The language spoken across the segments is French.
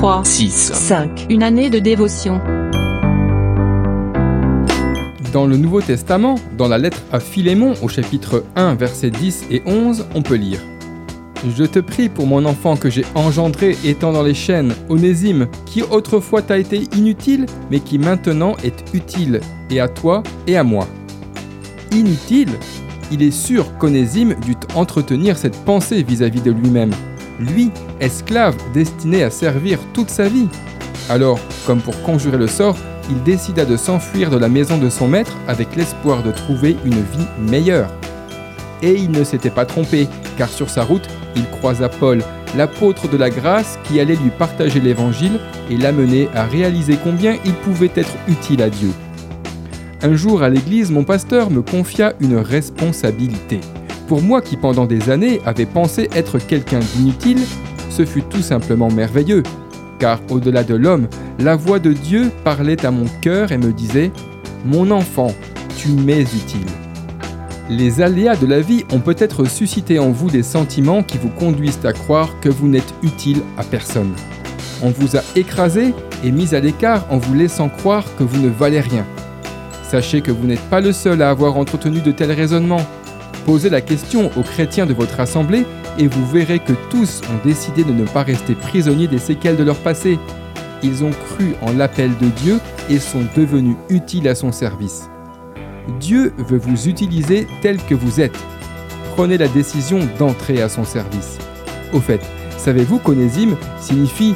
3, 6. 5. Une année de dévotion. Dans le Nouveau Testament, dans la lettre à Philémon au chapitre 1 versets 10 et 11, on peut lire Je te prie pour mon enfant que j'ai engendré étant dans les chaînes, Onésime, qui autrefois t'a été inutile, mais qui maintenant est utile, et à toi et à moi. Inutile? Il est sûr qu'Onésime dut entretenir cette pensée vis-à-vis de lui-même. Lui, esclave destiné à servir toute sa vie. Alors, comme pour conjurer le sort, il décida de s'enfuir de la maison de son maître avec l'espoir de trouver une vie meilleure. Et il ne s'était pas trompé, car sur sa route, il croisa Paul, l'apôtre de la grâce qui allait lui partager l'évangile et l'amener à réaliser combien il pouvait être utile à Dieu. Un jour à l'église, mon pasteur me confia une responsabilité. Pour moi qui pendant des années avait pensé être quelqu'un d'inutile, ce fut tout simplement merveilleux, car au-delà de l'homme, la voix de Dieu parlait à mon cœur et me disait ⁇ Mon enfant, tu m'es utile ⁇ Les aléas de la vie ont peut-être suscité en vous des sentiments qui vous conduisent à croire que vous n'êtes utile à personne. On vous a écrasé et mis à l'écart en vous laissant croire que vous ne valez rien. Sachez que vous n'êtes pas le seul à avoir entretenu de tels raisonnements. Posez la question aux chrétiens de votre assemblée et vous verrez que tous ont décidé de ne pas rester prisonniers des séquelles de leur passé. Ils ont cru en l'appel de Dieu et sont devenus utiles à son service. Dieu veut vous utiliser tel que vous êtes. Prenez la décision d'entrer à son service. Au fait, savez-vous qu'Onésime signifie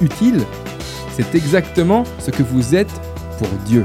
utile? C'est exactement ce que vous êtes pour Dieu.